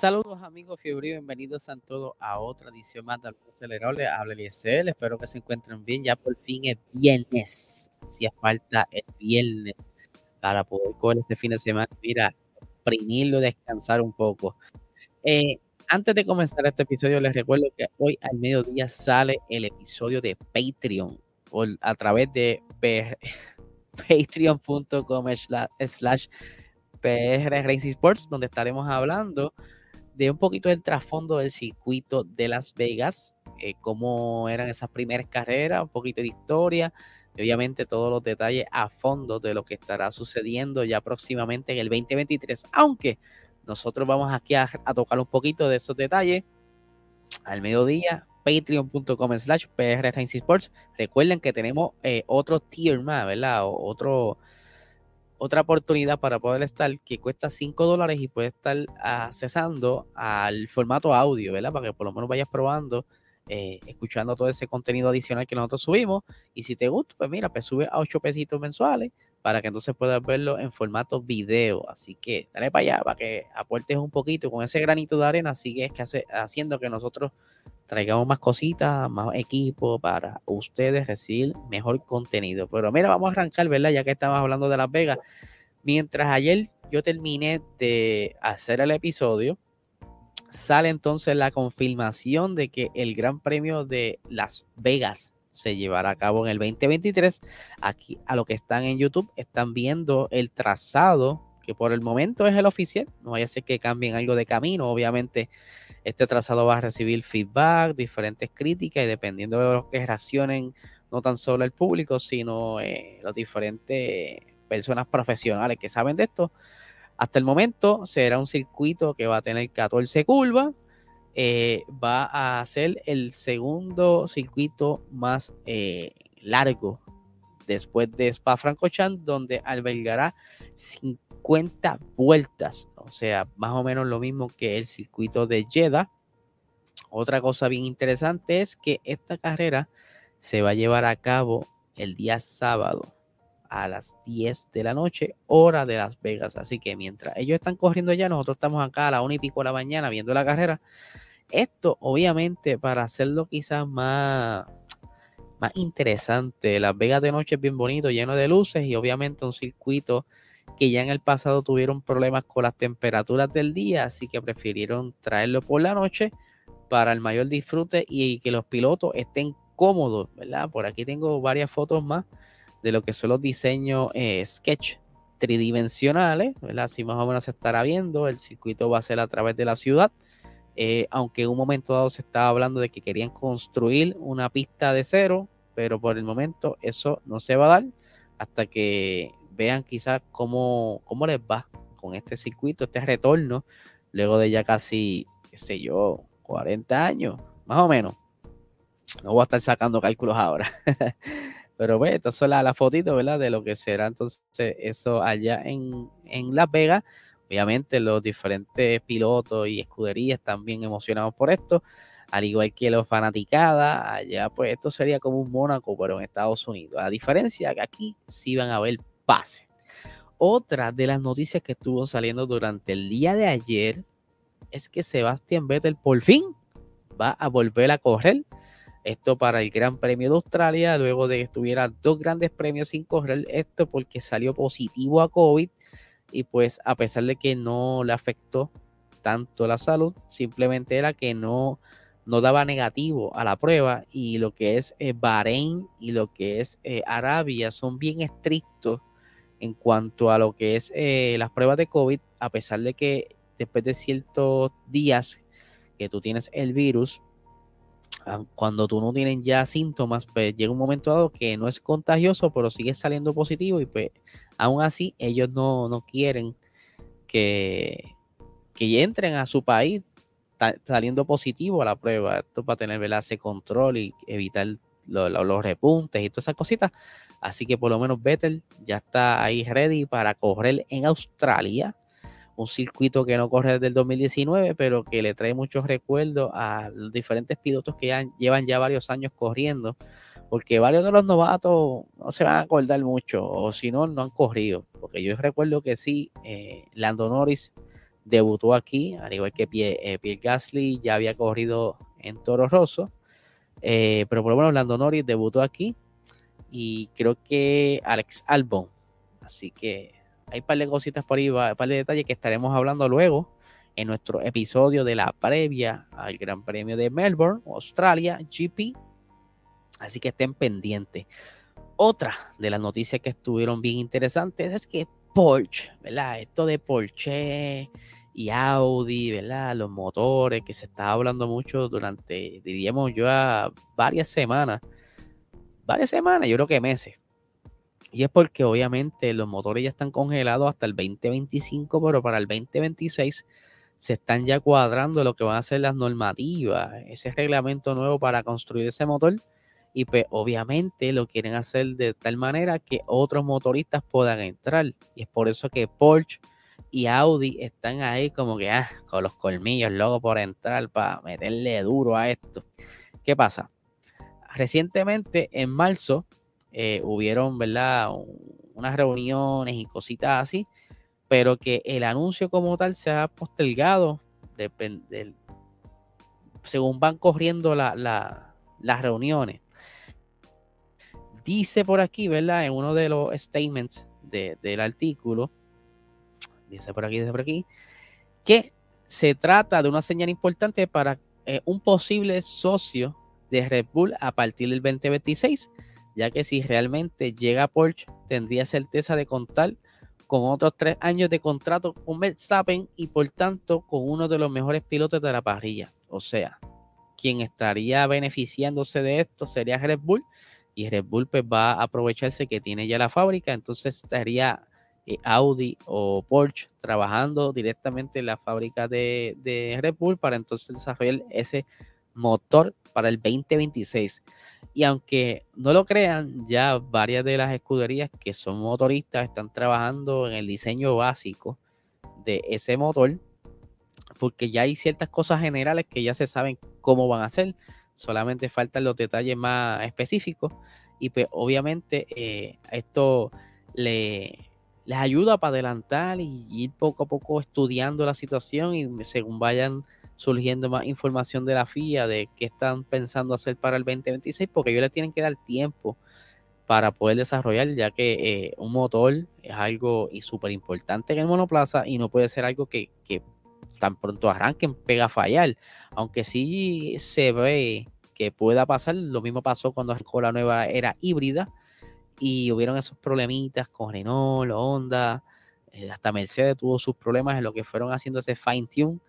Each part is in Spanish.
Saludos amigos Fiebre, bienvenidos a todos a otra edición más del Acelerable. Habla Eliezer, espero que se encuentren bien. Ya por fin es viernes, hacía falta el viernes para poder coger este fin de semana. Mira, primirlo, descansar un poco. Eh, antes de comenzar este episodio, les recuerdo que hoy al mediodía sale el episodio de Patreon a través de patreon.com slash PR Racing Sports, donde estaremos hablando de un poquito del trasfondo del circuito de Las Vegas, eh, cómo eran esas primeras carreras, un poquito de historia, y obviamente todos los detalles a fondo de lo que estará sucediendo ya próximamente en el 2023, aunque nosotros vamos aquí a, tocar un poquito de esos detalles al mediodía, patreon.com slash Sports. Recuerden que tenemos eh, otro tier más, ¿verdad? otro otra oportunidad para poder estar que cuesta 5 dólares y puede estar accesando al formato audio, ¿verdad? Para que por lo menos vayas probando, eh, escuchando todo ese contenido adicional que nosotros subimos. Y si te gusta, pues mira, pues sube a 8 pesitos mensuales para que entonces puedas verlo en formato video. Así que dale para allá, para que aportes un poquito con ese granito de arena, sigue que hace, haciendo que nosotros traigamos más cositas, más equipo para ustedes recibir mejor contenido. Pero mira, vamos a arrancar, ¿verdad? Ya que estamos hablando de Las Vegas. Mientras ayer yo terminé de hacer el episodio, sale entonces la confirmación de que el Gran Premio de Las Vegas se llevará a cabo en el 2023. Aquí a lo que están en YouTube están viendo el trazado que por el momento es el oficial. No vaya a ser que cambien algo de camino. Obviamente este trazado va a recibir feedback, diferentes críticas y dependiendo de lo que reaccionen no tan solo el público, sino eh, las diferentes personas profesionales que saben de esto. Hasta el momento será un circuito que va a tener 14 curvas. Eh, va a ser el segundo circuito más eh, largo después de Spa Francorchamps, donde albergará 50 vueltas, o sea, más o menos lo mismo que el circuito de Jeddah. Otra cosa bien interesante es que esta carrera se va a llevar a cabo el día sábado a las 10 de la noche, hora de Las Vegas. Así que mientras ellos están corriendo ya, nosotros estamos acá a la 1 y pico de la mañana viendo la carrera. Esto, obviamente, para hacerlo quizás más, más interesante. Las Vegas de noche es bien bonito, lleno de luces y obviamente un circuito que ya en el pasado tuvieron problemas con las temperaturas del día, así que prefirieron traerlo por la noche para el mayor disfrute y que los pilotos estén cómodos, ¿verdad? Por aquí tengo varias fotos más de lo que son los diseños eh, sketch tridimensionales, ¿verdad? Así más o menos se estará viendo, el circuito va a ser a través de la ciudad, eh, aunque en un momento dado se estaba hablando de que querían construir una pista de cero, pero por el momento eso no se va a dar hasta que vean quizás cómo, cómo les va con este circuito, este retorno, luego de ya casi, qué sé yo, 40 años, más o menos. No voy a estar sacando cálculos ahora. Pero bueno, estas son las, fotitos, ¿verdad? De lo que será entonces eso allá en, en Las Vegas. Obviamente los diferentes pilotos y escuderías están bien emocionados por esto, al igual que los fanaticadas, allá pues esto sería como un Mónaco, pero en Estados Unidos. A diferencia que aquí sí van a haber pase. Otra de las noticias que estuvo saliendo durante el día de ayer es que Sebastián Vettel por fin va a volver a correr. Esto para el Gran Premio de Australia, luego de que estuviera dos grandes premios sin correr. Esto porque salió positivo a COVID y pues a pesar de que no le afectó tanto la salud, simplemente era que no, no daba negativo a la prueba y lo que es eh, Bahrein y lo que es eh, Arabia son bien estrictos en cuanto a lo que es eh, las pruebas de COVID, a pesar de que después de ciertos días que tú tienes el virus, ah, cuando tú no tienes ya síntomas, pues llega un momento dado que no es contagioso, pero sigue saliendo positivo y pues aún así ellos no, quieren que, que entren a su país saliendo positivo a la prueba. Esto para tener ese control y evitar los repuntes y todas esas cositas. Así que por lo menos Vettel ya está ahí ready para correr en Australia. Un circuito que no corre desde el 2019, pero que le trae muchos recuerdos a los diferentes pilotos que llevan ya varios años corriendo. Porque varios de los novatos no se van a acordar mucho, o si no, no han corrido. Porque yo recuerdo que sí, eh, Lando Norris debutó aquí, al igual que Pierre, eh, Gasly ya había corrido en Toro Rosso, eh, pero por lo menos Lando Norris debutó aquí y creo que Alex Albon. Así que hay un par de cositas por ahí, un par de detalles que estaremos hablando luego en nuestro episodio de la previa al Gran Premio de Melbourne, Australia, GP. Así que estén pendientes. Otra de las noticias que estuvieron bien interesantes es que Porsche, ¿verdad? Esto de Porsche y Audi, ¿verdad? Los motores que se está hablando mucho durante, diríamos yo, varias semanas. Varias semanas, yo creo que meses. Y es porque obviamente los motores ya están congelados hasta el 2025, pero para el 2026 se están ya cuadrando lo que van a ser las normativas, ese reglamento nuevo para construir ese motor. Y pues obviamente lo quieren hacer de tal manera que otros motoristas puedan entrar. Y es por eso que Porsche y Audi están ahí como que ah, con los colmillos, luego por entrar para meterle duro a esto. ¿Qué pasa? Recientemente, en marzo, eh, hubieron, ¿verdad? Unas reuniones y cositas así, pero que el anuncio como tal se ha postergado según van corriendo las reuniones. Dice por aquí, ¿verdad? En uno de los statements del artículo, dice por aquí, dice por aquí, que se trata de una señal importante para eh, un posible socio de Red Bull a partir del 2026 ya que si realmente llega Porsche, tendría certeza de contar con otros tres años de contrato con Verstappen y por tanto con uno de los mejores pilotos de la parrilla. O sea, quien estaría beneficiándose de esto sería Red Bull y Red Bull pues va a aprovecharse que tiene ya la fábrica, entonces estaría eh, Audi o Porsche trabajando directamente en la fábrica de, de Red Bull para entonces desarrollar ese motor para el 2026. Y aunque no lo crean, ya varias de las escuderías que son motoristas están trabajando en el diseño básico de ese motor, porque ya hay ciertas cosas generales que ya se saben cómo van a ser, solamente faltan los detalles más específicos y pues obviamente eh, esto le, les ayuda para adelantar y ir poco a poco estudiando la situación y según vayan surgiendo más información de la FIA de qué están pensando hacer para el 2026, porque ellos le tienen que dar tiempo para poder desarrollar, ya que eh, un motor es algo súper importante en el monoplaza y no puede ser algo que, tan pronto arranquen pega a fallar, aunque sí se ve que pueda pasar, lo mismo pasó cuando la nueva era híbrida y hubieron esos problemitas con Renault, Honda, eh, hasta Mercedes tuvo sus problemas en lo que fueron haciendo ese fine tune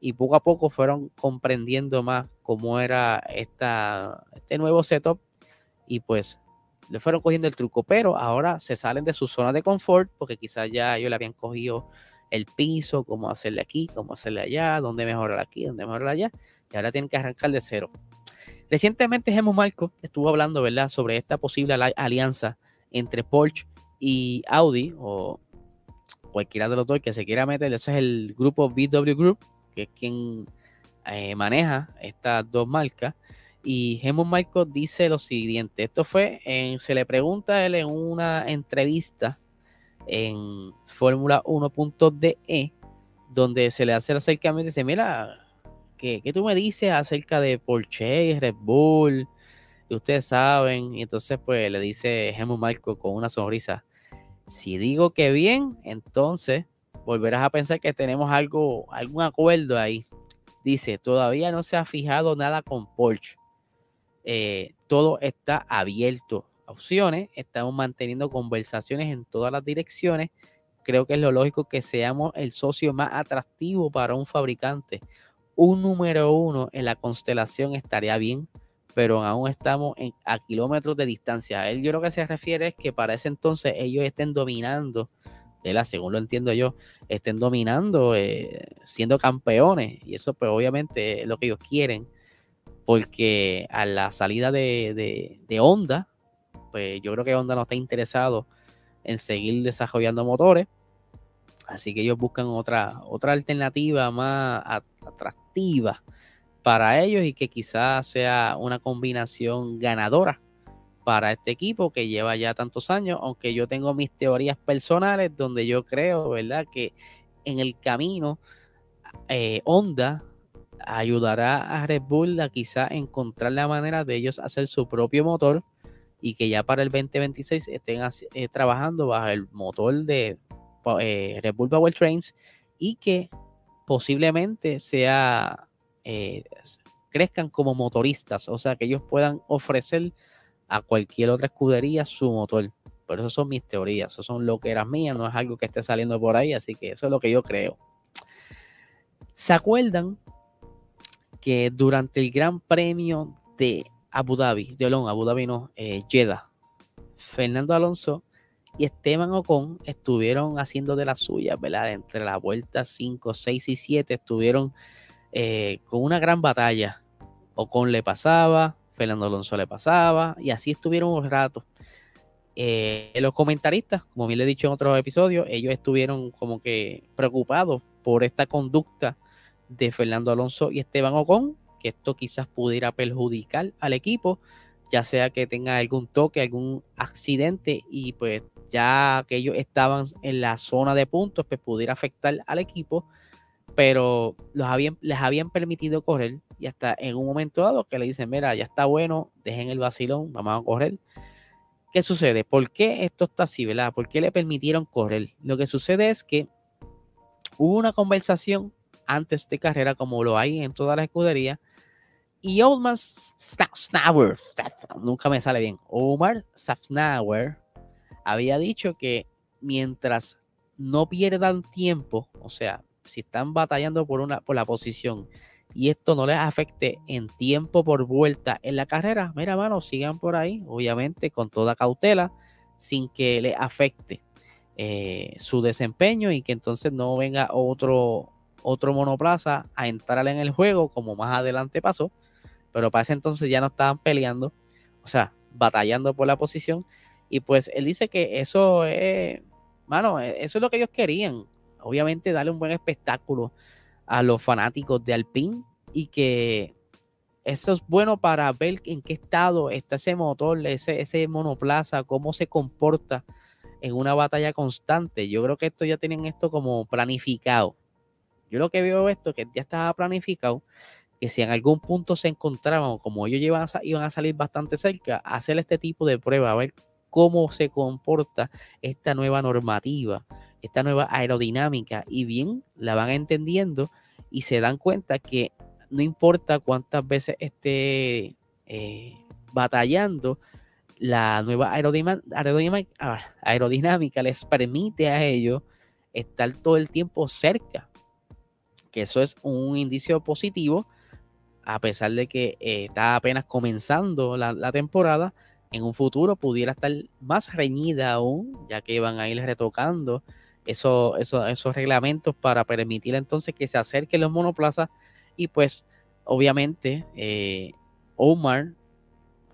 y poco a poco fueron comprendiendo más cómo era esta, este nuevo setup y pues le fueron cogiendo el truco, pero ahora se salen de su zona de confort porque quizás ya ellos le habían cogido el piso, cómo hacerle aquí, cómo hacerle allá, dónde mejorar aquí, dónde mejorar allá, y ahora tienen que arrancar de cero. Recientemente Gemo Marco estuvo hablando, ¿verdad?, sobre esta posible alianza entre Porsche y Audi o cualquiera de los dos que se quiera meter, ese es el grupo BW Group, que es quien eh, maneja estas dos marcas. Y Hemon Michael dice lo siguiente: esto fue, en, se le pregunta a él en una entrevista en Fórmula 1.de, donde se le hace el acercamiento y dice: Mira, ¿qué, ¿qué, tú me dices acerca de Porsche y Red Bull? Y ustedes saben, y entonces pues le dice Hemon Michael con una sonrisa: Si digo que bien, entonces volverás a pensar que tenemos algo, algún acuerdo ahí. Dice, todavía no se ha fijado nada con Porsche. Eh, todo está abierto a opciones. Estamos manteniendo conversaciones en todas las direcciones. Creo que es lo lógico que seamos el socio más atractivo para un fabricante. Un número uno en la constelación estaría bien, pero aún estamos a kilómetros de distancia. Él yo lo que se refiere es que para ese entonces ellos estén dominando según lo entiendo yo, estén dominando, eh, siendo campeones. Y eso pues obviamente es lo que ellos quieren, porque a la salida de, de, Honda, pues yo creo que Honda no está interesado en seguir desarrollando motores. Así que ellos buscan otra, otra alternativa más atractiva para ellos y que quizás sea una combinación ganadora para este equipo que lleva ya tantos años, aunque yo tengo mis teorías personales donde yo creo, ¿verdad? Que en el camino eh, Honda ayudará a Red Bull a quizá encontrar la manera de ellos hacer su propio motor y que ya para el 2026 estén eh, trabajando bajo el motor de eh, Red Bull Power Trains y que posiblemente sea crezcan como motoristas, o sea que ellos puedan ofrecer a cualquier otra escudería su motor. Pero eso son mis teorías, eso son lo que eran mías, no es algo que esté saliendo por ahí, así que eso es lo que yo creo. ¿Se acuerdan que durante el Gran Premio de Abu Dhabi, de Olón, Abu Dhabi no, eh, Jeddah, Fernando Alonso y Esteban Ocon estuvieron haciendo de las suyas, ¿verdad? Entre las vueltas 5, 6 y 7 estuvieron eh, con una gran batalla. Ocon le pasaba, Fernando Alonso le pasaba, y así estuvieron un rato. Eh, los comentaristas, como bien le he dicho en otros episodios, ellos estuvieron como que preocupados por esta conducta de Fernando Alonso y Esteban Ocon, que esto quizás pudiera perjudicar al equipo, ya sea que tenga algún toque, algún accidente y pues ya que ellos estaban en la zona de puntos, pues pudiera afectar al equipo, pero los habían, les habían permitido correr y hasta en un momento dado que le dicen, mira, ya está bueno, dejen el vacilón, vamos a correr. ¿Qué sucede? ¿Por qué esto está así, verdad? ¿Por qué le permitieron correr? Lo que sucede es que hubo una conversación antes de carrera, como lo hay en todas las escuderías. Y Omar Snauer, nunca me sale bien, Omar Safnauer había dicho que mientras no pierdan tiempo, o sea, si están batallando por, una, por la posición y esto no les afecte en tiempo por vuelta en la carrera, mira, mano, sigan por ahí, obviamente con toda cautela, sin que le afecte eh, su desempeño y que entonces no venga otro otro monoplaza a entrar en el juego, como más adelante pasó, pero para ese entonces ya no estaban peleando, o sea, batallando por la posición. Y pues él dice que eso es, mano, e, eso es lo que ellos querían. Obviamente darle un buen espectáculo a los fanáticos de Alpine y que eso es bueno para ver en qué estado está ese motor, ese, ese monoplaza, cómo se comporta en una batalla constante. Yo creo que esto ya tienen esto como planificado. Yo lo que veo esto que ya estaba planificado, que si en algún punto se encontraban, como ellos iban a, iban a salir bastante cerca, hacer este tipo de prueba, a ver cómo se comporta esta nueva normativa, esta nueva aerodinámica, y bien la van entendiendo y se dan cuenta que no importa cuántas veces esté eh, batallando, la nueva aerodinámica, aerodinámica les permite a ellos estar todo el tiempo cerca que eso es un indicio positivo, a pesar de que eh, está apenas comenzando la, temporada, en un futuro pudiera estar más reñida aún, ya que van a ir retocando esos, esos, reglamentos para permitir entonces que se acerquen los monoplazas y pues obviamente eh, Omar,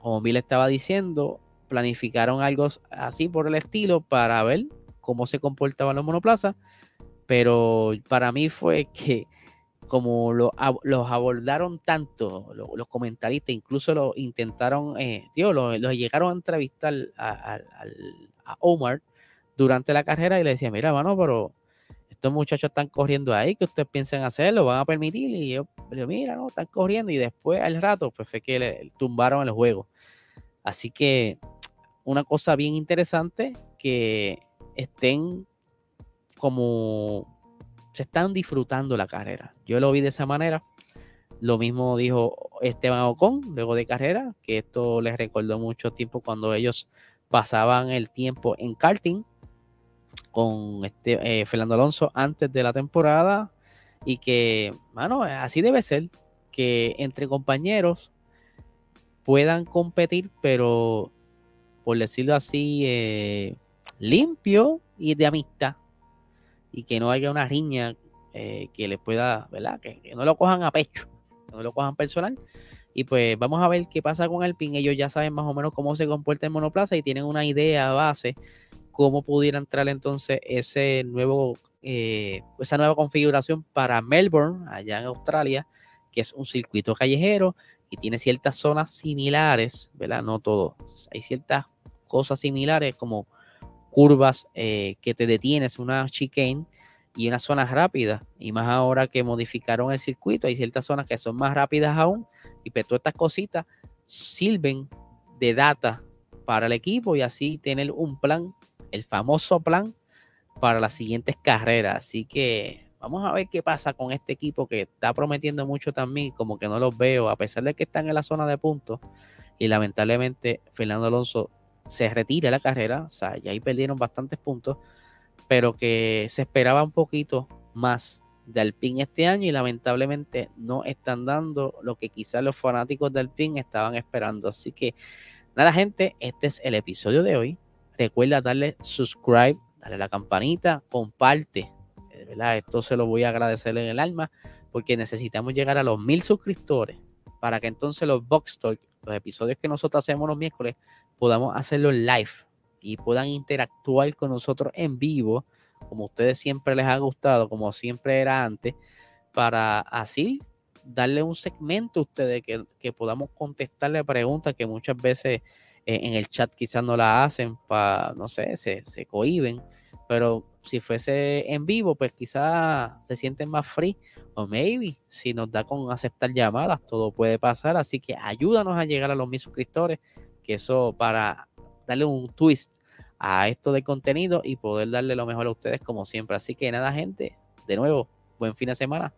como Bill estaba diciendo, planificaron algo así por el estilo para ver cómo se comportaban los monoplazas pero para mí fue que como los abordaron tanto los comentaristas, incluso lo intentaron, eh, los, llegaron a entrevistar a, Omar durante la carrera y le decían, mira, mano, pero estos muchachos están corriendo ahí, que ustedes piensan hacer? ¿Lo van a permitir? Y yo, le mira, no, están corriendo. Y después, al rato, pues fue que le tumbaron el juego. Así que una cosa bien interesante que estén como se están disfrutando la carrera. Yo lo vi de esa manera. Lo mismo dijo Esteban Ocon luego de carrera, que esto les recordó mucho tiempo cuando ellos pasaban el tiempo en karting con este, eh, Fernando Alonso antes de la temporada y que, mano, así debe ser, que entre compañeros puedan competir, pero por decirlo así, eh, limpio y de amistad y que no haya una riña eh, que les pueda, ¿verdad? Que, no lo cojan a pecho, que no lo cojan personal. Y pues vamos a ver qué pasa con el PIN. Ellos ya saben más o menos cómo se comporta el monoplaza y tienen una idea base cómo pudiera entrar entonces ese nuevo, eh, esa nueva configuración para Melbourne, allá en Australia, que es un circuito callejero y tiene ciertas zonas similares, ¿verdad? No todo. Hay ciertas cosas similares como curvas eh, que te detienes, una chicane, y unas zonas rápidas. Y más ahora que modificaron el circuito, hay ciertas zonas que son más rápidas aún. Y pues todas estas cositas sirven de data para el equipo y así tener un plan, el famoso plan para las siguientes carreras. Así que vamos a ver qué pasa con este equipo que está prometiendo mucho también, como que no los veo, a pesar de que están en la zona de puntos. Y lamentablemente Fernando Alonso se retira la carrera, o sea, ya ahí perdieron bastantes puntos, pero que se esperaba un poquito más de Alpine este año y lamentablemente no están dando lo que quizás los fanáticos de Alpine estaban esperando. Así que nada, gente, este es el episodio de hoy. Recuerda darle subscribe, darle la campanita, comparte. ¿verdad? Esto se lo voy a agradecer en el alma porque necesitamos llegar a los mil suscriptores para que entonces los Box Talk, los episodios que nosotros hacemos los miércoles, podamos hacerlo live y puedan interactuar con nosotros en vivo, como a ustedes siempre les ha gustado, como siempre era antes, para así darle un segmento a ustedes que, podamos contestarle preguntas que muchas veces en el chat quizás no la hacen, para, no sé, se, se cohiben, pero si fuese en vivo, pues quizás se sienten más free o maybe si nos da con aceptar llamadas, todo puede pasar, así que ayúdanos a llegar a los mil suscriptores, que eso para darle un twist a esto de contenido y poder darle lo mejor a ustedes como siempre. Así que nada, gente, de nuevo, buen fin de semana.